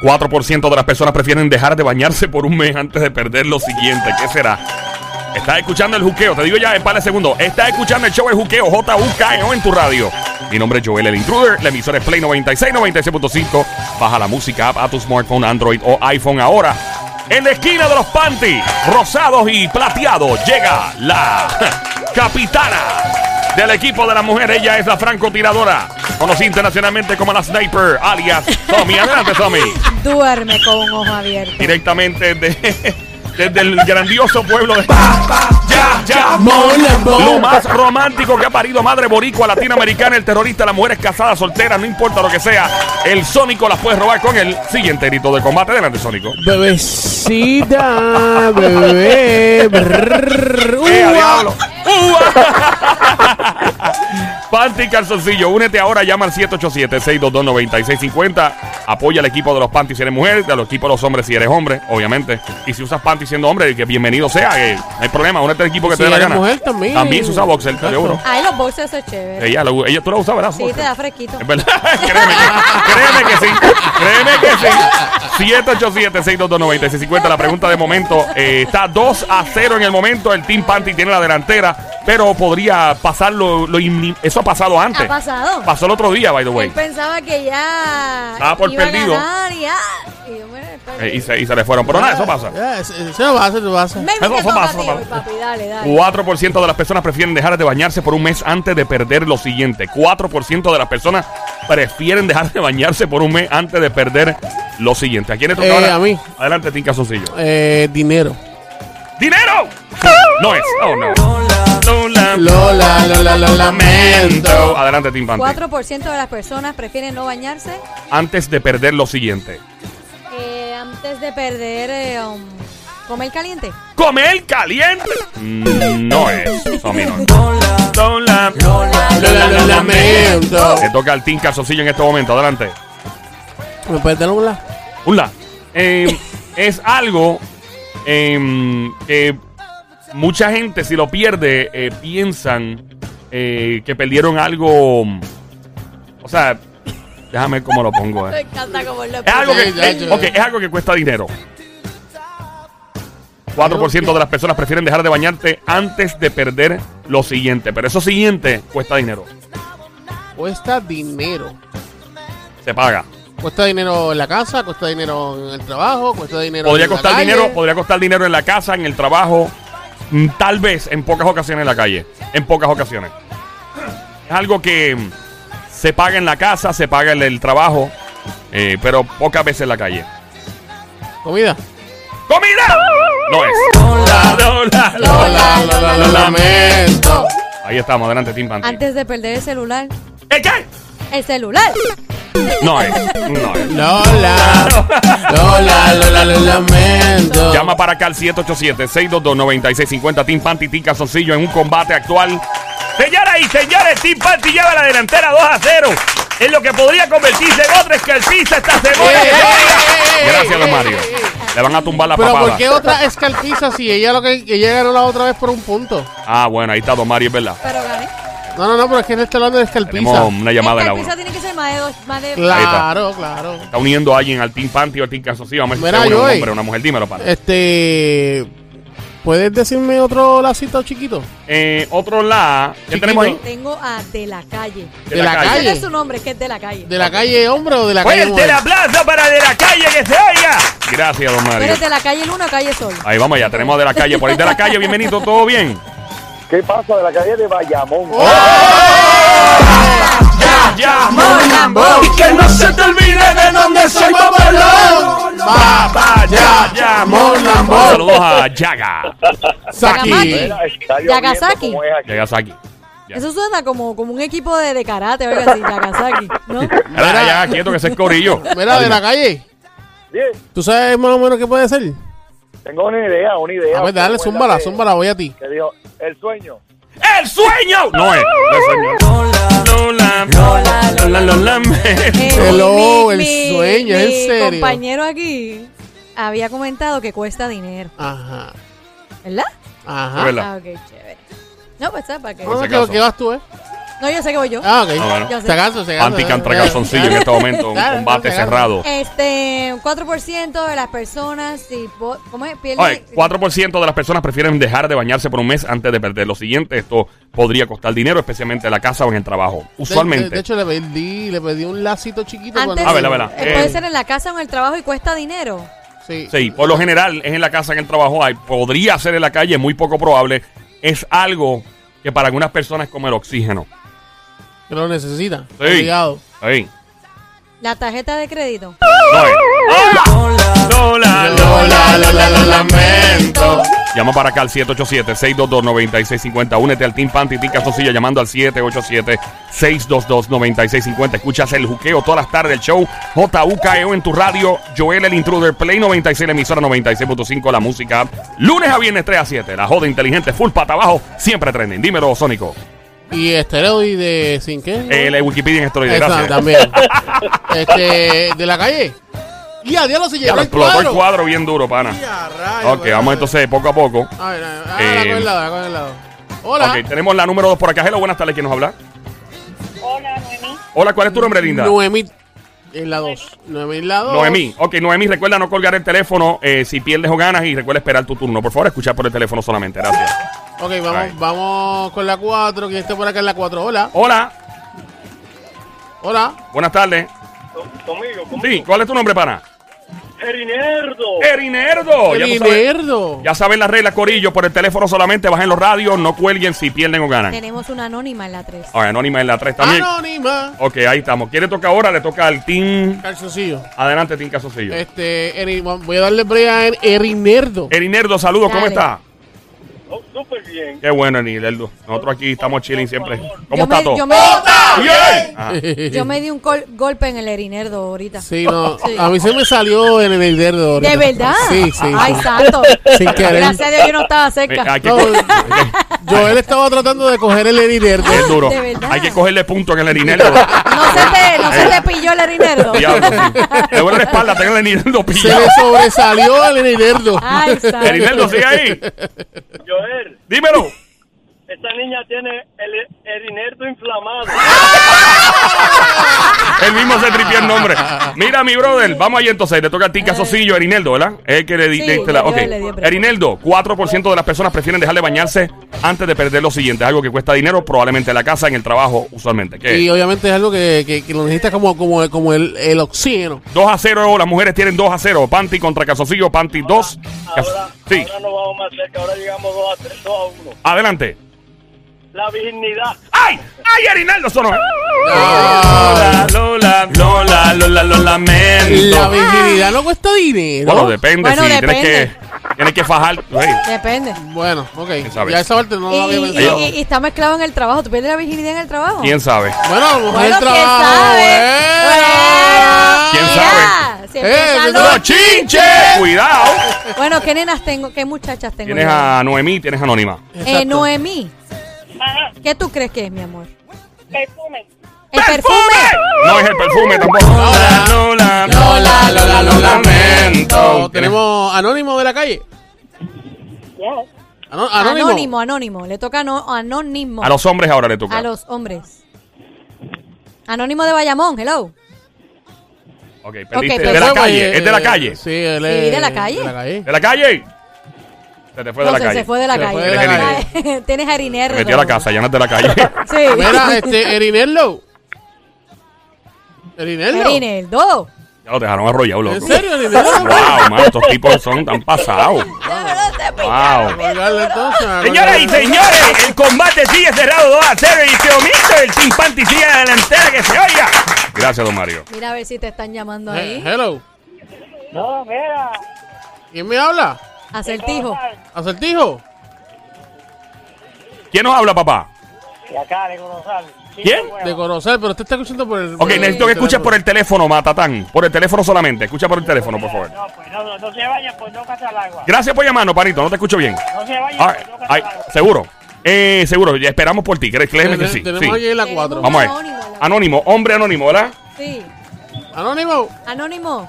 4% de las personas prefieren dejar de bañarse por un mes antes de perder lo siguiente. ¿Qué será? Estás escuchando el juqueo, te digo ya en par de segundos. Estás escuchando el show El Juqueo, J-U-K-E-O en tu radio. Mi nombre es Joel el Intruder, la emisora es Play 96, 96.5. Baja la música app a tu smartphone, Android o iPhone ahora. En la esquina de los panty, rosados y plateados, llega la capitana del equipo de la mujer. Ella es la francotiradora, conocida internacionalmente como la Sniper, alias Tommy. Adelante, Tommy. Duerme con un ojo abierto. Directamente de, desde el grandioso pueblo de Ya, ya, Lo más romántico que ha parido madre boricua latinoamericana, el terrorista, las mujeres casadas, solteras, no importa lo que sea. El Sónico las puedes robar con el siguiente grito de combate. Adelante, Sónico. Bebecita, bebé. brrr, ¡Eh, Panty y calzoncillo, únete ahora, llama al 787-622-9650. Apoya al equipo de los panty si eres mujer, de los equipos de los hombres si eres hombre, obviamente. Y si usas panty siendo hombre, que bienvenido sea, que no hay problema, únete al equipo que Si te dé la gana. mujer también. También se usa boxer, Exacto. seguro. Ay, los boxers son chéveres. Ella, lo- ella, tú la usas, ¿verdad? Sí, Boxer. te da fresquito. Es verdad. créeme, créeme que sí. Créeme que sí. 787-622-9650. La pregunta de momento eh, está 2 a 0 en el momento. El Team Panty tiene la delantera, pero podría pasar lo, lo Eso ha pasado antes. ¿Ha pasado? Pasó el otro día, by the way. Él pensaba que ya Estaba por iba perdido. a ganar y, ah, y yo, bueno, espera. Eh, y, se, y se le fueron. Pero nada, eso pasa. Ya, Eso pasa, eso pasa. Ven, Eso pasa, toca a eso ti pasa. hoy, papi, dale, dale. 4% de las personas prefieren dejar de bañarse por un mes antes de perder lo siguiente. 4% de las personas prefieren dejar de bañarse por un mes antes de perder lo siguiente. ¿A quién le toca Eh, ahora? a mí. Adelante, Tim Calzoncillo. Eh, dinero. ¡Dinero! No es. Oh, no. Lola. Lola, Lola, lo lamento. Adelante, Tim Panty. 4% de las personas prefieren no bañarse Antes de perder lo siguiente. eh, antes de perder eh, um, comer caliente. ¡Comer caliente! Mm, No es. No. Lola. Lola, lo lamento. Le toca al Team Calzoncillo en este momento. Adelante. ¿Me puedes dar un la? Un la. Eh, es algo em, que mucha gente, si lo pierde, eh, piensan eh, que perdieron algo. O sea, déjame ver cómo lo pongo. Me eh. encanta como lo Es algo, que, ya, es- algo que cuesta dinero. 4% de las personas prefieren dejar de bañarte antes de perder lo siguiente. Pero eso siguiente cuesta dinero. Cuesta dinero. Se paga. Cuesta dinero en la casa, cuesta dinero en el trabajo, cuesta dinero Podría en la costar calle. dinero, podría costar dinero en la casa, en el trabajo, tal vez en pocas ocasiones en la calle, en pocas ocasiones. Es algo que mm, se paga en la casa, se paga en el trabajo, eh, pero pocas veces en la calle. Comida. ¡Comida! No es. Lola, Lola, Lola, Lola, lo lamento. Ahí estamos, adelante, Team Panty. Antes de perder el celular. ¿El qué? ¡El celular! No es. No es. Lola, Lola, Lola, lo lamento. Llama para acá al 787-622-9650. Team Panty, Team Calzoncillo en un combate actual. Señoras y señores, Team Panty lleva la delantera 2 a 0. En lo que podría convertirse en otra escalpiza esta semana. Gracias, don eh, Mario. eh, eh. Le van a tumbar la Pero papada. ¿por qué otra escalpiza si ella lo que ella ganó la otra vez por un punto? Ah, bueno, ahí está don Mario, es verdad. Pero gané. No, no, no, pero es que él está hablando de escalpiza. Tenemos una llamada en la uno. tiene que ser más de dos. Más de... Claro, claro. Está uniendo a alguien al Team Panty o al Team Calzoncillo. Vamos a ver si Mira, se une un Joey. hombre o una mujer. Dímelo, para. Este. ¿Puedes decirme otro lacito chiquito? Eh, otro la. ¿Qué Chiquito. tenemos ahí? Tengo a De la Calle. De De la la calle. calle. Ese es su nombre, es que es De la Calle. ¿De la calle hombre o de la calle Fuerte el mujer? aplauso para de la calle que se oiga. Gracias, don Mario. ¿Pero es De la Calle Luna o Calle Sol? Ahí vamos ya, tenemos de la calle. Por ahí de la calle, bienvenido, ¿todo bien? ¿Qué pasa de la calle de Bayamón? ¡Oh! ¡Ya, ya, Y que no se te olvide de dónde soy Papalón. Papá, ya, ya, Mon Lambón. Saludos a Yaga. Saki. Yagasaki. Yagasaki. Ya. Eso suena como, como un equipo de, de karate o algo así, Nagasaki, ¿no? Mira, ya, quieto que ese es corillo. Mira, de la calle. Bien, ¿Tú sabes más o menos qué puede ser? Tengo una idea, una idea. A ver, dale, Como es la zúmbala, zúmbala, voy a ti. Que dijo, el sueño. ¡El sueño! No es. No es sueño. Lola, Lola, Lola, Lola. Hello, el sueño, ¿en mi serio? compañero aquí había comentado que cuesta dinero, Ajá. ¿verdad? Ajá. Ah, ok, chévere. No, pues está para ¿qué, qué vas tú, eh? No, yo sé que voy yo. Ah, ok. Ah, bueno. Yo sé. Se acaso, se acaso. Panty contra calzoncillo en este momento. Un Claro, combate cerrado. Este, 4% de las personas, si, ¿cómo es? Pierden- Oye, 4% de las personas prefieren dejar de bañarse por un mes antes de perder lo siguiente. Esto podría costar dinero, especialmente en la casa o en el trabajo. De- Usualmente. De, de hecho, le pedí, le pedí un lacito chiquito. Antes, A ver, a ver, a ver. eh, Eh, puede ser en la casa o en el trabajo y cuesta dinero. Sí. Sí, por lo general es en la casa, en el trabajo. Hay, podría ser en la calle, es muy poco probable. Es algo que para algunas personas es como el oxígeno. Que lo necesita. Sí. Obligado. La tarjeta de crédito. Lola, Lola, Lola, lo lamento. Llama para acá al 787-622-9650. Únete al Team Panty Team Casosilla llamando al 787-622-9650. Escuchas el juqueo todas las tardes del show. JUKEO en tu radio. Joel el Intruder. Play 96, la emisora 96.5. La música. Lunes a viernes 3 a 7. La joda inteligente. Full pata abajo. Siempre trending. Dímelo, Sónico. Y esteroide sin qué. Eh, la Wikipedia en esteroide. Esa Gracias. también. este, de la calle. Y a diablo se lo el explotó cuadro. el cuadro bien duro, pana. Rayos, Ok, vamos entonces poco a poco. A ver, a ver, Eh, el lado, la con el lado. Hola. Ok, tenemos la número 2 por acá. Hello, buenas tardes. ¿Quién nos habla? Hola, Noemí. Hola, ¿cuál es tu nombre, linda? Noemí. En la 2. Noemí en la 2. Noemí. Ok, Noemí, recuerda no colgar el teléfono eh, si pierdes o ganas y recuerda esperar tu turno. Por favor, escuchar por el teléfono solamente. Gracias. Ok, vamos, vamos con la 4. ¿Quién está por acá en la 4? Hola. Hola, Hola. buenas tardes. Conmigo, conmigo. Sí, ¿cuál es tu nombre, pana? Erinerdo. Erinerdo. Ya, Erinerdo. ya saben las reglas, Corillo. Por el teléfono solamente, bajen los radios, no cuelguen si pierden o ganan. Tenemos una anónima en la 3. Ahora, Anónima en la 3 también. Anónima. Ok, ahí estamos. ¿Quiere tocar ahora? Le toca al Team. Calzoncillo. Adelante, Team Casocillo. Este, Eri- voy a darle break a Er- Erinerdo. Erinerdo, saludos, ¿cómo está? Oh, súper bien. Qué bueno, Erinerdo. Nosotros aquí estamos chilling siempre. ¿Cómo yo está me, todo? Yo me, Bien. Ah. yo me di un gol- golpe en el erinerdo ahorita. Sí, no. Sí. A mí se me salió en el Erinerdo. ahorita. ¿De verdad? Sí, sí. Ay, sí. santo. Sin querer. Gracias a Dios yo no estaba cerca. No, Joel estaba tratando de coger el Erinerdo. es duro. ¿De verdad? Hay que cogerle punto en el Erinerdo. No se te, no se te pilló el erinerdo. Diablo, sí. Le duele la espalda, tengo el Erinerdo Se pillado. le sobresalió el Erinerdo. Ay, santo. Erinerdo, sigue ahí. Joel, Dímelo. esta niña tiene el erinerdo inflamado. Él mismo se tripió el nombre. Mira, mi brother, vamos ahí entonces. Le toca a ti, Casocillo, Erineldo, ¿verdad? Es el que le di- Sí, diste la. Ok. Erineldo, 4% de las personas prefieren dejar de bañarse antes de perder lo siguiente. Algo que cuesta dinero, probablemente en la casa, en el trabajo, usualmente. ¿Qué? Y obviamente es algo que, que, que lo necesita como, como, como el, el oxígeno. 2 a 0, las mujeres tienen 2 a 0. Panty contra Casocillo, Panty 2. Ahora, Sí, ahora nos vamos más cerca, ahora llegamos 2 a 3, 2 a 1. adelante. La virginidad. ¡Ay! ¡Ay, Erinaldo sonó! Ah. Lola, Lola, Lola, lo lamento. La virginidad no cuesta dinero. Bueno, depende. Bueno, si tienes depende. que, tienes que fajar. Hey, Depende. Bueno, ok. sabe? Ya esa parte no Y, la había y- pensado. y- y está mezclado en el trabajo. ¿Tú pierdes la virginidad en el trabajo? ¿Quién sabe? Bueno, a lo mejor Bueno, el ¿quién trabajo. sabe? Bueno. ¿Quién Mira, si Eh, empezando- no, ¡No, chinche! ¡Cuidado! Bueno, ¿qué nenas tengo? ¿Qué muchachas tengo? Tienes yo? a Noemí, tienes a Anónima. Eh. Noemí. Ajá, ¿Qué tú crees que es, mi amor? perfume. ¿El perfume? No es el perfume tampoco. Lola, Lola, Lola, Lola, lo lamento. Tenemos anónimo de la calle. Yes. Ano- anónimo. Anónimo, anónimo. Le toca ano- anónimo. A los hombres ahora le toca. A los hombres. Anónimo de Bayamón, hello. Ok, perdiste. Ok, de pues- la calle, es de la eh, calle. Sí, él Sí, es de la calle. De la calle. Se te fue de la calle. se fue de la Se calle. Tienes a Erinerdo. Se metió a la casa, ya no es de la calle. Sí. Mira, este, Erinello. Erinello. Erineldo. ya lo dejaron arrollado, loco. ¿En serio, Erinello? Wow, man, estos tipos son tan pasados. Wow. Señoras y señores, el combate sigue cerrado 2 a 0 y este momento el Team Panty sigue delantera que se oiga. Gracias, don Mario. Mira a ver si te están llamando ahí. hello. No, mira. ¿Quién me habla? Acertijo. ¿Acertijo? ¿Quién nos habla, papá? De acá, de Corozal. ¿Quién? De conocer, pero usted está escuchando por el. Ok, necesito que escuches por el teléfono, Matatán. Por el teléfono solamente. Escucha por el teléfono, por favor. No, pues no, no, no se vayan, pues no cata el agua. Gracias por llamarnos, panito. No te escucho bien. No se vayan, Ah, pues no el agua. seguro. Eh, seguro, ya esperamos por ti. Créeme créeme que sí. Tenemos sí. aquí la 4. Vamos a ver. Anónimo, hombre anónimo, ¿verdad? Sí. Anónimo. Anónimo.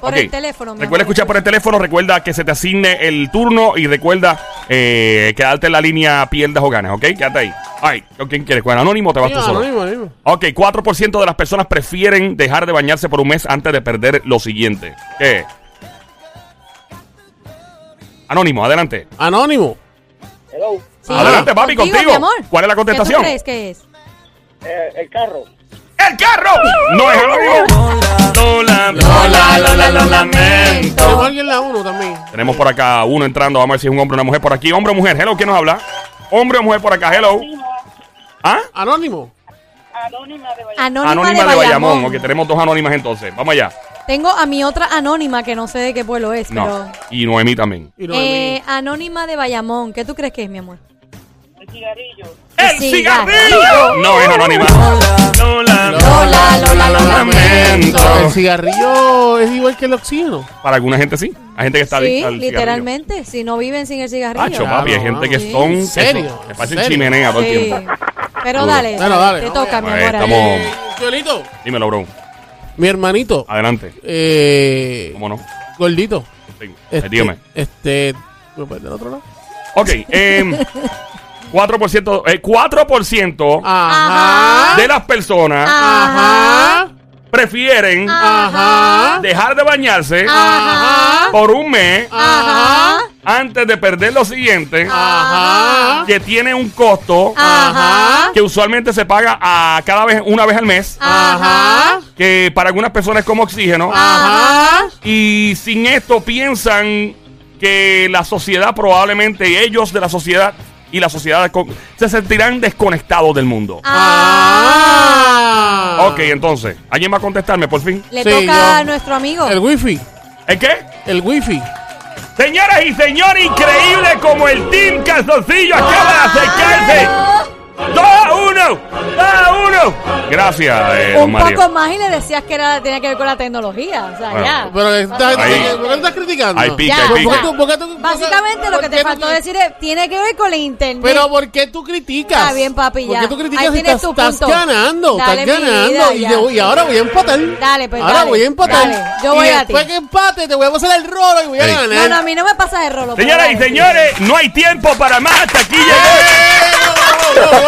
Por Ok. el teléfono. mi Recuerda escuchar por el teléfono, recuerda que se te asigne el turno y recuerda eh, quedarte en la línea pierdas o ganas, ¿ok? Quédate ahí. Ay, ¿con quién quieres? ¿Con Anónimo o te vas Sí, tú solo? anónimo, anónimo. Ok, 4% de las personas prefieren dejar de bañarse por un mes antes de perder lo siguiente. ¿Qué? Anónimo, adelante. Anónimo. Hello. Sí. Adelante, papi, contigo. mi amor. ¿Cuál es la contestación? ¿Qué tú crees que es? Eh, el carro. ¡El carro! No es. Lola, Lola, Lola, lo lamento. Alguien en la 1 también. Tenemos por acá uno entrando. Vamos a ver si es un hombre o una mujer por aquí. Hombre o mujer. Hello, ¿quién nos habla? Hombre o mujer por acá. Hello. ¿Ah? Anónimo. Anónima de Valladolid. Anónima, Anónima de Bayamón. Ok, tenemos dos anónimas entonces. Vamos allá. Tengo a mi otra anónima que no sé de qué pueblo es, No. pero. Y Noemí también. Y no Eh, anónima de Bayamón. ¿Qué tú crees que es, mi amor? El cigarrillo. ¡El cigarrillo. cigarrillo! No es anónima. Lola, Lola, Lola, lo lamento. el cigarrillo es igual que el oxígeno. Para alguna gente sí. Hay gente que está Sí, adicta al cigarrillo. literalmente. Si no viven sin el cigarrillo. Claro, papi, hay gente que sí. son. ¿En serio? que son- Que ¿En parecen serio? chimenea todo el Sí. tiempo. Pero dale, Bueno, dale, dale. te toca, mi Pues amor. estamos- ahí. Eh, Dímelo, bro. mi hermanito, Adelante. eh, ¿Cómo no? gordito. Sí. Eh, Este, dígame. Este, ¿me puedes del otro lado? Ok. Eh, 4%, eh, 4% Ajá. de las personas Ajá. prefieren Ajá. dejar de bañarse por un mes antes de perder lo siguiente, Ajá. que tiene un costo Ajá. que usualmente se paga a cada vez una vez al mes, Ajá. que para algunas personas es como oxígeno, y sin esto piensan que la sociedad probablemente ellos de la sociedad y la sociedad se sentirán desconectados del mundo. Ah. Ok, entonces, ¿alguien va a contestarme por fin? Le Sí, toca yo. a nuestro amigo. El wifi. ¿El qué? El wifi. Señoras y señores, increíble como el Team Calzoncillo acaba de acercarse. 2 a 1, 2 a 1. Gracias, eh, don Un Mario. poco más y le decías que era, tenía que ver con la tecnología. O sea, Bueno, ya. Pero está, Ahí. ¿por qué estás criticando? Hay pica, Ya. hay ¿Por pica. tú- por qué tú- Básicamente lo por que qué te tú- faltó decir es, tiene que ver con la internet. Pero ¿por qué tú criticas? Está bien, papi, ¿Por ya. qué tú criticas Ahí si tienes estás, tu estás punto. ganando? Dale, estás mi ganando. vida, y, ya. yo- y ahora voy a empatar. Dale, pues, Ahora dale. voy a empatar. Dale, yo voy y a ti. después que empate te voy a pasar el rolo y voy a ganar. No, no, a mí no me pasa de rolo. pero Señoras y dale. señores, no hay tiempo para más. Hasta aquí llegó.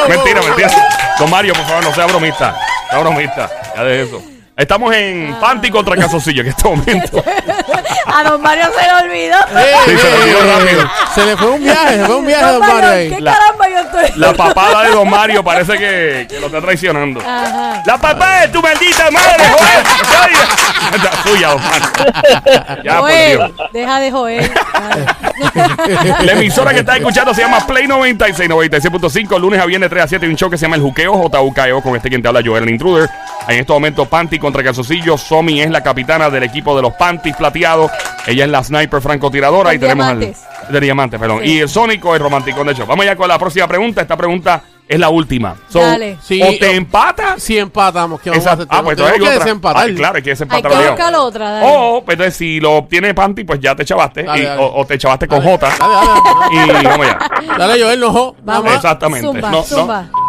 Mentira, mentira. Don Mario, por favor, no sea bromista. Sea bromista. Ya de eso. Estamos en Panty contra Calzoncillo en este momento. A don Mario se le olvidó. ¡Eh, Sí, se me olvidó rápido. Se le fue un viaje, se fue un viaje a Don Mario Mario, ahí. ¿qué La- caramba yo estoy? La papada de Don Mario parece que, que lo está traicionando. Ajá. La papada de tu maldita madre, Joel. La suya, Don Mario. Ya, por Dios. deja de joder. La emisora que está escuchando se llama Play 96, 96.5. Lunes a viernes 3 a 7 hay un show que se llama El Juqueo, JUKEO, con este quien te habla, Joel el Intruder. En este momento, Panty contra Calzoncillo. Somi es la capitana del equipo de los Panties plateados. Ella es la sniper francotiradora. Con y tenemos al- diamantes. de diamantes, perdón. Sí. Y el Sónico, el romanticón de show. Vamos ya con la próxima pregunta. Esta pregunta es la última. So, Dale. Sí, o te empatas. Si empatamos, ¿qué vamos Esa- a hacer? ah, pues entonces que hay otra. desempatar. Ah, claro, hay que Hay desempatar. que obligado. buscar otra. Dale. O, pues, entonces, si lo obtienes Panty, pues ya te chavaste. Dale, y- dale. O, o te chavaste con Dale, J. Dale, dale, Y vamos ya. dale. Joel, no Vamos. Exactamente. Zumba, No, no.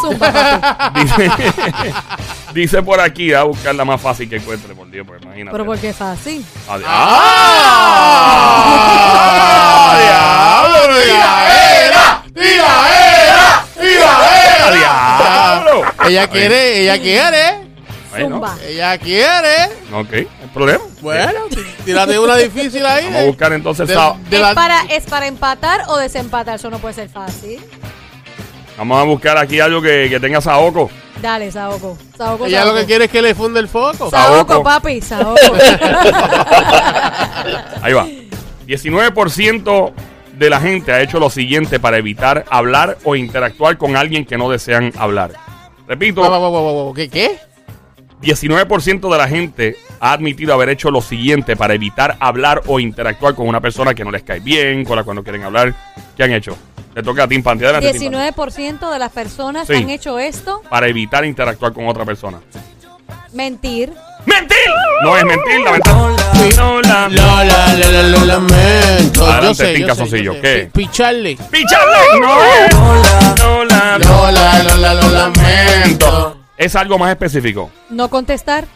Zumba. Más. Dice, dice por aquí, a buscar la más fácil que encuentre, por Dios, pues imagínate. Pero porque es fácil. Adiós. ¡Ah! ¡Diablo. ¡Diablo! Ella quiere, ella quiere. Bueno, Zumba. Ella quiere. ok, no hay problema. Bueno, tírate una difícil ahí. Vamos a buscar entonces. De- de ¿Es, la- para, ¿Es para empatar o desempatar? Eso no puede ser fácil. Vamos a buscar aquí algo que, que tenga saoco. Dale, Saoco. Saoco, Ella lo Saoco. que quiere es que le funde el foco. Saoco. Papi, Saoco. Ahí va. 19% de la gente ha hecho lo siguiente para evitar hablar o interactuar con alguien que no desean hablar. Repito. ¿Qué? ¿Qué? 19% de la gente ha admitido haber hecho lo siguiente para evitar hablar o interactuar con una persona que no les cae bien, con la cual no quieren hablar. ¿Qué han hecho? Le toca a Tim Panty. Adelante, Tim Panty. 19% de las personas Sí. han hecho esto. Para evitar interactuar con otra persona. Mentir. ¡Mentir! No es mentir, lamentablemente. Lola. Lola, Lola, lo lamento. Adelante, Tim. ¿qué? Pi- Picharle. ¡Picharle! ¡No es! Lola. Lola, Lola, lo lamento. Es algo más específico. No contestar.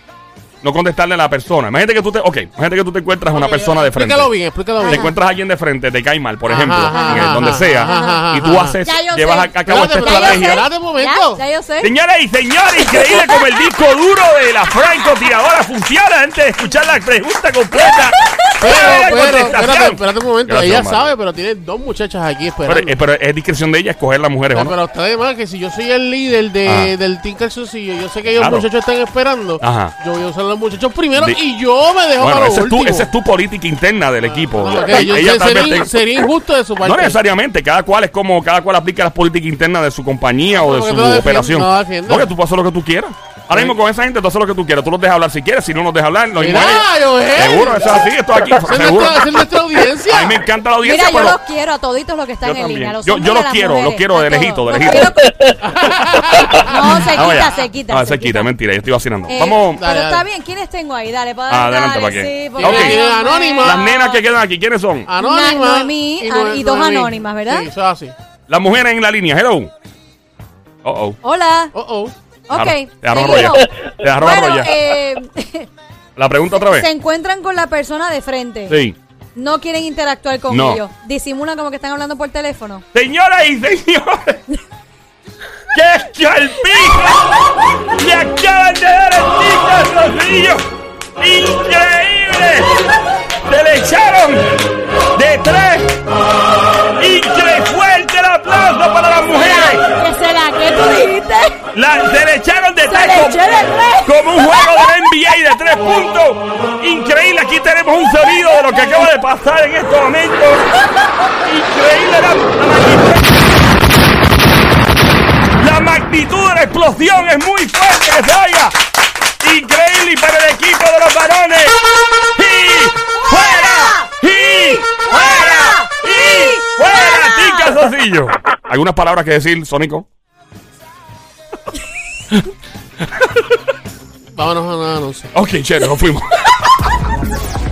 No contestarle a la persona. Imagínate que tú te, ok, imagínate que tú te encuentras a una persona de frente. Explícalo bien, explícalo Te encuentras a alguien de frente, te cae mal, por Ajá, ejemplo, ajá, en el- ajá, donde ajá, sea, ajá, y tú haces, llevas sé. a, a cabo esta estrategia. sé. Espérate un momento. Ya, ya yo sé. Señoras y señores, increíble como el disco duro de la francotiradora funciona antes de escuchar la pregunta completa. Pero, pero, espérate, espérate un momento. Gracias, Ella Omar. sabe, pero tiene dos muchachas aquí Pero, esperando. eh, pero es discreción de ella escoger las mujeres, ¿o Pero, no? pero ustedes más que si yo soy el líder de, Ajá. del Team Calzoncillo, yo sé que ellos Claro. muchachos están esperando. Ajá. Yo voy a usar a los muchachos primero Di- y yo me dejo Bueno, para lo esa es, tu, esa es tu política interna del equipo. No, ok, Ella yo sé, tal vez sería, injusto de su parte. No necesariamente, cada cual es como, cada cual aplica las políticas internas de su compañía o de porque su tú lo defiendes, operación. no lo defiendes. Porque tú puedes hacer lo que tú quieras. Ahora mismo con esa gente tú haces lo que tú quieras. Tú los dejas hablar si quieres, si no los dejas hablar, es. Joel. Seguro, eso es así, esto aquí, es seguro. nuestra, esa es nuestra audiencia. A mí me encanta la audiencia, Mira, yo los quiero a toditos los que están en línea. Yo- los quiero, los quiero de todos. lejito, de lejito. No, se Vamos quita, se quita. No, se quita, mentira, yo estoy vacilando. Eh, Vamos, Pero está bien, ¿quiénes tengo ahí? Dale, para Ah, adelante, ¿para Tiene anónima. las nenas que quedan aquí, ¿quiénes son? Anónima. Na- Noemí, ah, Noe- y dos anónimas, ¿verdad? Sí, eso es así. Las mujeres en la línea, hello. Oh, oh. Hola. Oh, oh. Ok. Te ya. Te eh, La pregunta otra se vez. encuentran con la persona de frente. Sí. No quieren interactuar con No. ellos. Disimulan como que están hablando por teléfono. Señoras y señores, ¡qué chalpijo! ¡Le acaban de dar el Rocío! ¡Increíble! ¡Se le echaron de tres! ¡Increíble! ¡Fuerte el aplauso para las mujeres! ¿Qué será? ¿Qué tú dijiste? La- se le echaron de tres como, un juego de NBA de tres puntos. Increíble, aquí tenemos un sonido de lo que acaba de pasar en estos momentos. Increíble la, la magnitud. La magnitud de la explosión es muy fuerte que se oiga. Increíble y para el equipo de los varones. ¿Algunas palabras que decir, Sónico? Vámonos a nada, no sé. Ok, chévere, nos fuimos.